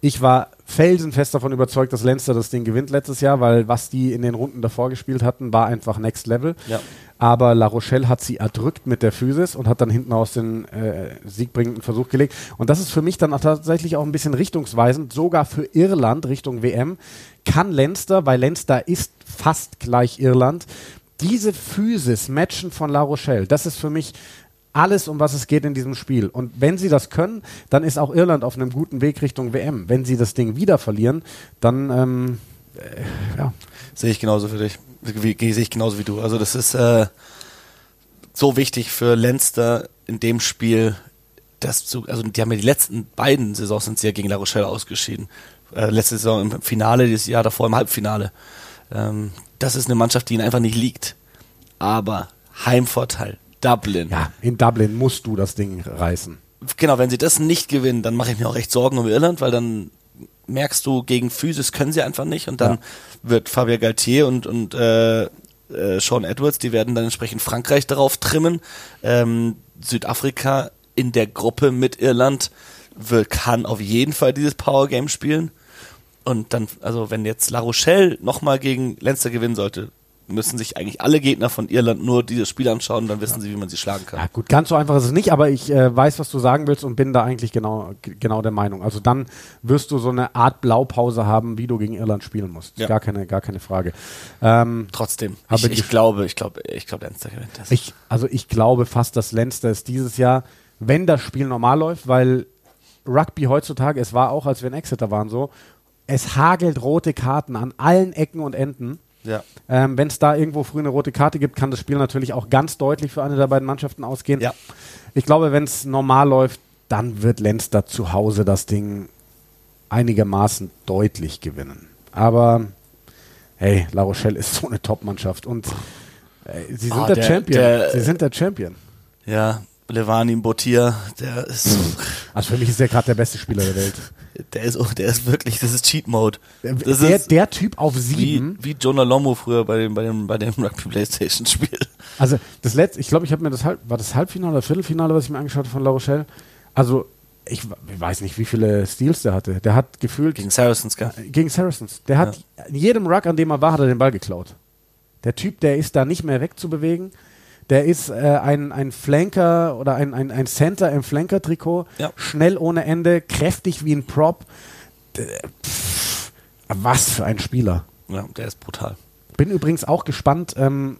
Ich war felsenfest davon überzeugt, dass Leinster das Ding gewinnt letztes Jahr, weil was die in den Runden davor gespielt hatten, war einfach Next Level. Ja. Aber La Rochelle hat sie erdrückt mit der Physis und hat dann hinten aus den äh, siegbringenden Versuch gelegt. Und das ist für mich dann auch tatsächlich auch ein bisschen richtungsweisend, sogar für Irland Richtung WM. Kann Leinster, weil Leinster ist fast gleich Irland, diese Physis matchen von La Rochelle, das ist für mich alles, um was es geht in diesem Spiel. Und wenn sie das können, dann ist auch Irland auf einem guten Weg Richtung WM. Wenn sie das Ding wieder verlieren, dann ähm, äh, ja. Sehe ich genauso für dich sehe ich genauso wie du. Also das ist äh, so wichtig für Leinster in dem Spiel, dass zu, also die haben ja die letzten beiden Saisons sind sie ja gegen La Rochelle ausgeschieden. Äh, letzte Saison im Finale, dieses Jahr davor im Halbfinale. Ähm, das ist eine Mannschaft, die ihnen einfach nicht liegt. Aber Heimvorteil, Dublin. Ja, in Dublin musst du das Ding reißen. Genau, wenn sie das nicht gewinnen, dann mache ich mir auch echt Sorgen um Irland, weil dann merkst du, gegen Physis können sie einfach nicht und dann ja. wird Fabien Galtier und, und äh, äh, Sean Edwards, die werden dann entsprechend Frankreich darauf trimmen. Ähm, Südafrika in der Gruppe mit Irland wird, kann auf jeden Fall dieses Power Game spielen. Und dann, also wenn jetzt La Rochelle nochmal gegen Leinster gewinnen sollte, müssen sich eigentlich alle Gegner von Irland nur dieses Spiel anschauen, dann wissen ja. sie, wie man sie schlagen kann. Ja, gut, ganz so einfach ist es nicht, aber ich äh, weiß, was du sagen willst und bin da eigentlich genau, genau der Meinung. Also dann wirst du so eine Art Blaupause haben, wie du gegen Irland spielen musst. Ja. Gar keine, gar keine Frage. Ähm, Trotzdem, aber ich, ich, glaube, ich glaube, ich glaube, Leinster gewinnt das. Ich, also ich glaube fast, dass Leinster es dieses Jahr, wenn das Spiel normal läuft, weil Rugby heutzutage, es war auch, als wir in Exeter waren so, es hagelt rote Karten an allen Ecken und Enden. Ja. Ähm, Wenn es da irgendwo früh eine rote Karte gibt, kann das Spiel natürlich auch ganz deutlich für eine der beiden Mannschaften ausgehen. Ja. Ich glaube, wenn es normal läuft, dann wird Leinster zu Hause das Ding einigermaßen deutlich gewinnen. Aber hey, La Rochelle ist so eine Top-Mannschaft und äh, sie sind oh, der, der, Champion. Der, sie sind der Champion. Ja, Levani Botier, der ist. Also für mich ist er gerade der beste Spieler der Welt. Der ist, der ist wirklich, das ist Cheat Mode. Das der, ist der Typ auf sieben. Wie, wie Jonah Lomo früher bei dem, bei dem, bei dem Rugby Playstation Spiel. Also das letzte, ich glaube, ich habe mir das Halb, war das Halbfinale oder Viertelfinale, was ich mir angeschaut habe von La Rochelle. Also ich, ich weiß nicht, wie viele Steals der hatte. Der hat gefühlt. Gegen Saracens, gell? Gegen Saracens. Der hat ja. in jedem Ruck, an dem er war, hat er den Ball geklaut. Der Typ, der ist da nicht mehr wegzubewegen. Der ist äh, ein, ein Flanker oder ein, ein, ein Center im Flanker-Trikot. Ja. Schnell ohne Ende, kräftig wie ein Prop. Pff, was für ein Spieler. Ja, der ist brutal. Bin übrigens auch gespannt. Ähm,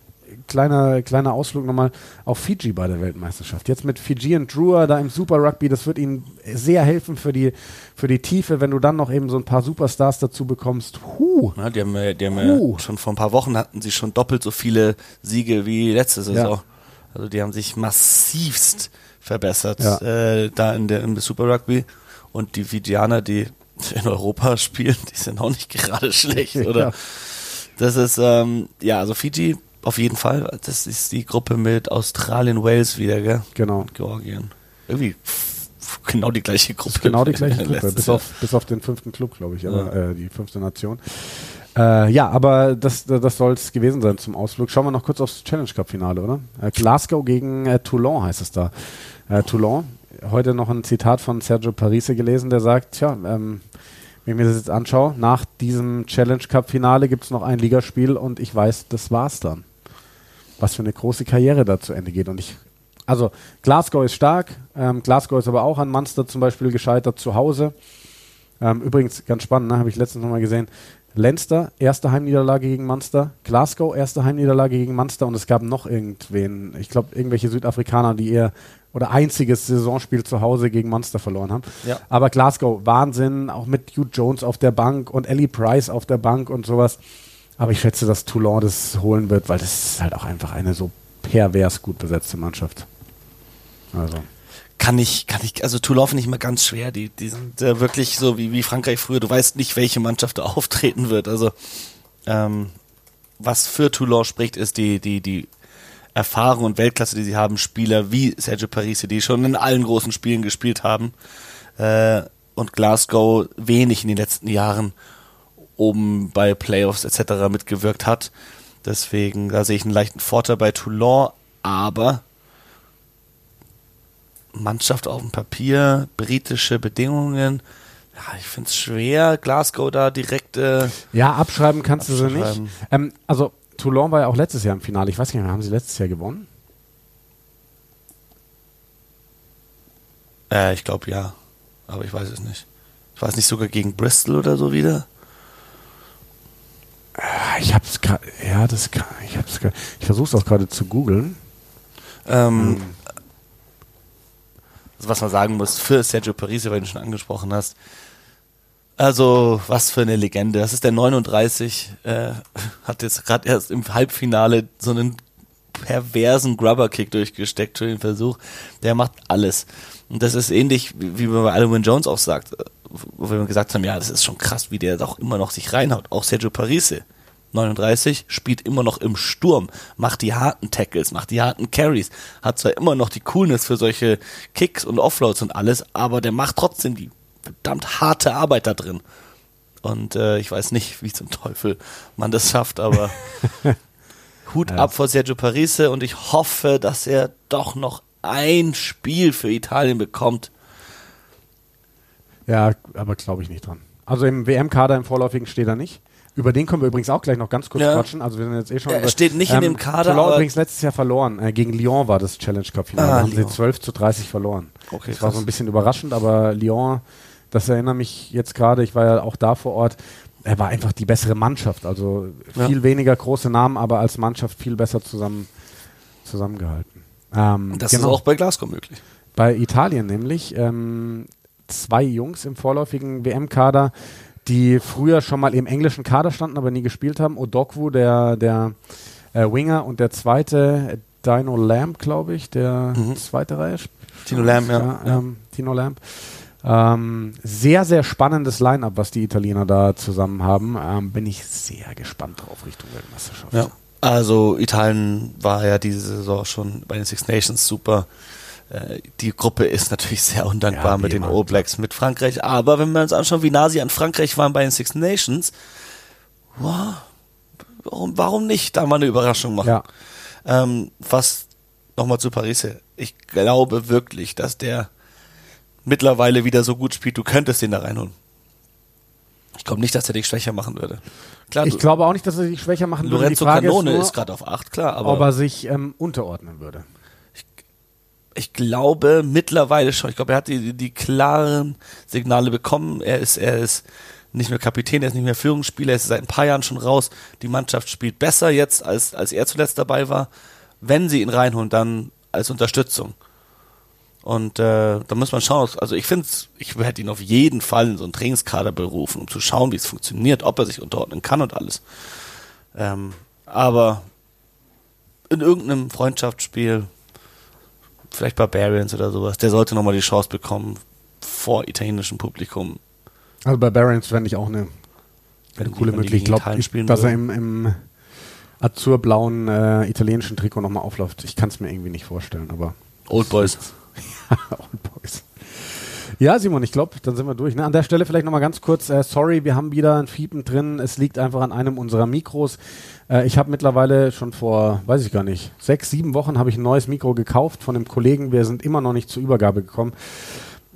kleiner, kleiner Ausflug nochmal auf Fiji bei der Weltmeisterschaft. Jetzt mit Fiji und Drua da im Super Rugby, das wird ihnen sehr helfen für die, für die Tiefe, wenn du dann noch eben so ein paar Superstars dazu bekommst. Huh. Ja, die haben, die haben huh. schon vor ein paar Wochen hatten sie schon doppelt so viele Siege wie letzte Saison. Ja. Also die haben sich massivst verbessert ja. äh, da in der, im Super Rugby. Und die Fijianer, die in Europa spielen, die sind auch nicht gerade schlecht, oder? Ja. Das ist, ähm, ja, also Fiji auf jeden Fall. Das ist die Gruppe mit Australien, Wales wieder, gell? Genau. Georgien. Irgendwie genau die gleiche Gruppe. Genau die gleiche Gruppe, bis auf, bis auf den fünften Club, glaube ich, aber ja. äh, die fünfte Nation. Äh, ja, aber das, das soll es gewesen sein zum Ausflug. Schauen wir noch kurz aufs Challenge Cup Finale, oder? Äh, Glasgow gegen äh, Toulon heißt es da. Äh, Toulon, heute noch ein Zitat von Sergio Parise gelesen, der sagt, tja, ähm, wenn ich mir das jetzt anschaue, nach diesem Challenge Cup Finale gibt es noch ein Ligaspiel und ich weiß, das war's dann was für eine große Karriere da zu Ende geht. Und ich, also Glasgow ist stark, ähm, Glasgow ist aber auch an Munster zum Beispiel gescheitert zu Hause. Ähm, übrigens, ganz spannend, ne, habe ich letztens nochmal gesehen. Leinster, erste Heimniederlage gegen Munster. Glasgow, erste Heimniederlage gegen Munster. Und es gab noch irgendwen, ich glaube, irgendwelche Südafrikaner, die eher oder einziges Saisonspiel zu Hause gegen Munster verloren haben. Ja. Aber Glasgow, Wahnsinn, auch mit Hugh Jones auf der Bank und Ellie Price auf der Bank und sowas. Aber ich schätze, dass Toulon das holen wird, weil das ist halt auch einfach eine so pervers gut besetzte Mannschaft. Also. Kann ich, kann ich, also Toulon finde ich immer ganz schwer. Die, die sind äh, wirklich so wie, wie Frankreich früher. Du weißt nicht, welche Mannschaft da auftreten wird. Also, ähm, was für Toulon spricht, ist die, die, die Erfahrung und Weltklasse, die sie haben. Spieler wie Sergio Parisi, die schon in allen großen Spielen gespielt haben. Äh, und Glasgow wenig in den letzten Jahren oben bei Playoffs etc. mitgewirkt hat. Deswegen, da sehe ich einen leichten Vorteil bei Toulon, aber Mannschaft auf dem Papier, britische Bedingungen. Ja, ich finde es schwer, Glasgow da direkt. Äh, ja, abschreiben kannst du sie nicht. Ähm, also Toulon war ja auch letztes Jahr im Finale. Ich weiß nicht mehr, haben sie letztes Jahr gewonnen? Äh, ich glaube ja, aber ich weiß es nicht. Ich weiß nicht sogar gegen Bristol oder so wieder. Ah, ich hab's gerade, ja, das, ich hab's grad, ich versuch's auch gerade zu googeln. Ähm, hm. also was man sagen muss, für Sergio Parisi, weil du ihn schon angesprochen hast, also, was für eine Legende. Das ist der 39, äh, hat jetzt gerade erst im Halbfinale so einen perversen Grubber-Kick durchgesteckt für den Versuch. Der macht alles. Und das ist ähnlich, wie man bei Alwyn Jones auch sagt, wo wir gesagt haben, ja, das ist schon krass, wie der doch immer noch sich reinhaut. Auch Sergio Parise, 39, spielt immer noch im Sturm, macht die harten Tackles, macht die harten Carries, hat zwar immer noch die Coolness für solche Kicks und Offloads und alles, aber der macht trotzdem die verdammt harte Arbeit da drin. Und äh, ich weiß nicht, wie zum Teufel man das schafft, aber Hut ja. ab vor Sergio Parise und ich hoffe, dass er doch noch ein Spiel für Italien bekommt. Ja, aber glaube ich nicht dran. Also im WM-Kader im Vorläufigen steht er nicht. Über den können wir übrigens auch gleich noch ganz kurz ja. quatschen. Also wir sind jetzt eh schon. Er steht nicht ähm, in dem Kader. Toulon übrigens letztes Jahr verloren. Äh, gegen Lyon war das Challenge Cup Finale. Ah, da haben Lyon. sie 12 zu 30 verloren. Okay, das krass. war so ein bisschen überraschend, aber Lyon, das erinnert mich jetzt gerade. Ich war ja auch da vor Ort. Er war einfach die bessere Mannschaft. Also viel ja. weniger große Namen, aber als Mannschaft viel besser zusammen, zusammengehalten. Ähm, das genau. ist auch bei Glasgow möglich. Bei Italien nämlich. Ähm, zwei Jungs im vorläufigen WM-Kader die früher schon mal im englischen Kader standen, aber nie gespielt haben. Odokwu, der, der äh, Winger und der zweite, Dino Lamb, glaube ich, der mhm. zweite Reihe. Dino Lamb, ja. ja ähm, Dino Lamb. Ähm, sehr, sehr spannendes Line-Up, was die Italiener da zusammen haben. Ähm, bin ich sehr gespannt drauf Richtung Weltmeisterschaft. Ja. Also Italien war ja diese Saison schon bei den Six Nations super. Äh, die Gruppe ist natürlich sehr undankbar ja, mit den All Blacks, mit Frankreich. Aber wenn wir uns anschauen, wie nah sie an Frankreich waren bei den Six Nations, wow, warum, warum nicht da mal eine Überraschung machen? Ja. Ähm, was nochmal zu Paris. Ich glaube wirklich, dass der mittlerweile wieder so gut spielt, du könntest den da reinholen. Ich glaube nicht, dass er dich schwächer machen würde. Klar, ich glaube auch nicht, dass er dich schwächer machen Lorenzo würde. Lorenzo Canone ist, ist gerade auf 8, klar. Aber ob er sich ähm, unterordnen würde ich glaube mittlerweile schon. Ich glaube, er hat die, die klaren Signale bekommen. Er ist, er ist nicht mehr Kapitän, er ist nicht mehr Führungsspieler, er ist seit ein paar Jahren schon raus. Die Mannschaft spielt besser jetzt, als, als er zuletzt dabei war. Wenn sie ihn reinholen, dann als Unterstützung. Und äh, da muss man schauen. Also ich finde, ich hätte ihn auf jeden Fall in so einen Trainingskader berufen, um zu schauen, wie es funktioniert, ob er sich unterordnen kann und alles. Ähm, aber in irgendeinem Freundschaftsspiel vielleicht Barbarians oder sowas, der sollte nochmal die Chance bekommen vor italienischem Publikum. Also Barbarians fände ich auch eine, eine coole Möglichkeit. Ich glaube, dass er im, im azurblauen äh, italienischen Trikot nochmal aufläuft. Ich kann es mir irgendwie nicht vorstellen, aber. Old Boys. Old Boys. Ja, Simon, ich glaube, dann sind wir durch. Ne? An der Stelle vielleicht nochmal ganz kurz, äh, sorry, wir haben wieder ein Fiepen drin. Es liegt einfach an einem unserer Mikros. Äh, ich habe mittlerweile schon vor, weiß ich gar nicht, sechs, sieben Wochen habe ich ein neues Mikro gekauft von einem Kollegen. Wir sind immer noch nicht zur Übergabe gekommen.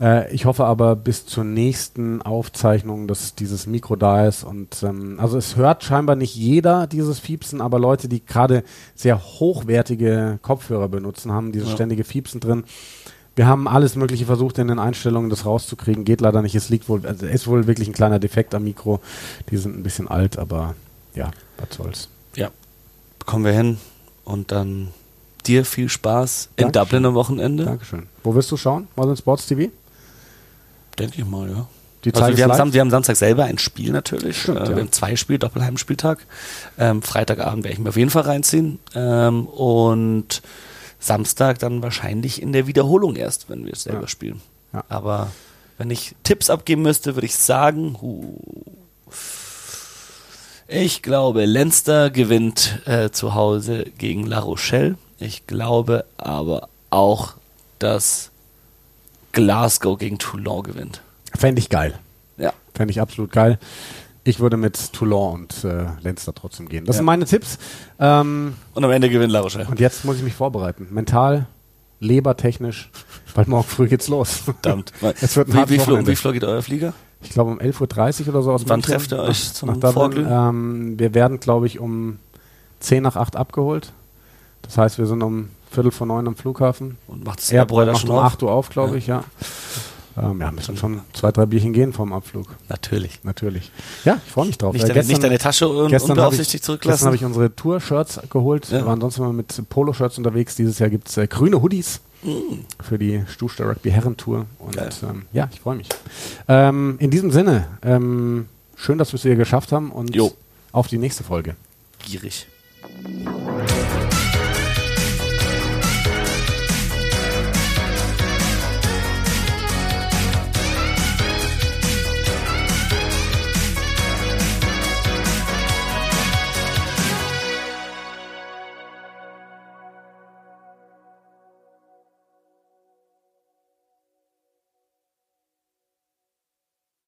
Äh, ich hoffe aber bis zur nächsten Aufzeichnung, dass dieses Mikro da ist. Und ähm, also es hört scheinbar nicht jeder dieses Fiepsen, aber Leute, die gerade sehr hochwertige Kopfhörer benutzen, haben dieses ja. ständige Fiepsen drin. Wir haben alles Mögliche versucht in den Einstellungen, das rauszukriegen. Geht leider nicht. Es liegt wohl, also ist wohl wirklich ein kleiner Defekt am Mikro. Die sind ein bisschen alt, aber ja, was soll's. Ja, kommen wir hin und dann dir viel Spaß in Dankeschön. Dublin am Wochenende. Dankeschön. Wo wirst du schauen? Modern Sports TV? Denke ich mal, ja. Die also wir, haben Sam, wir haben Samstag selber ein Spiel natürlich. Stimmt, äh, wir haben zwei Spiele, Doppelheimspieltag. Ähm, Freitagabend werde ich mir auf jeden Fall reinziehen. Ähm, und Samstag dann wahrscheinlich in der Wiederholung erst, wenn wir es selber ja. spielen. Ja. Aber wenn ich Tipps abgeben müsste, würde ich sagen, huh, ich glaube, Leinster gewinnt äh, zu Hause gegen La Rochelle. Ich glaube aber auch, dass Glasgow gegen Toulon gewinnt. Fände ich geil. Ja. Fände ich absolut geil. Ich würde mit Toulon und äh, Leinster trotzdem gehen. Das ja. sind meine Tipps. Ähm, und am Ende gewinnt La Rochelle. Und jetzt muss ich mich vorbereiten. Mental, lebertechnisch, weil morgen früh geht's los. Verdammt. es wird ein wie, wie, Flug, wie flog geht euer Flieger? Ich glaube um 11.30 Uhr oder so aus Wann trefft ihr euch zum Vorglühen? Ähm, wir werden, glaube ich, um 10 nach 8 abgeholt. Das heißt, wir sind um Viertel vor neun am Flughafen. Und macht das Airboy macht schon um auf? 8 Uhr auf, glaube ich, ja. Ähm, ja, müssen schon zwei, drei Bierchen gehen vom Abflug. Natürlich. Natürlich. Ja, ich freue mich drauf. Nicht, Äh, deine, nicht deine Tasche un gestern unbeaufsichtigt gestern zurücklassen. habe ich unsere Tour-Shirts geholt. Ja. Wir waren sonst immer mit Polo-Shirts unterwegs. Dieses Jahr gibt es äh, grüne Hoodies für die Stuster Rugby Herrentour. Und ähm, ja, ich freue mich. Ähm, in diesem Sinne, ähm, schön, dass wir es hier geschafft haben und Jo. auf die nächste Folge. Gierig.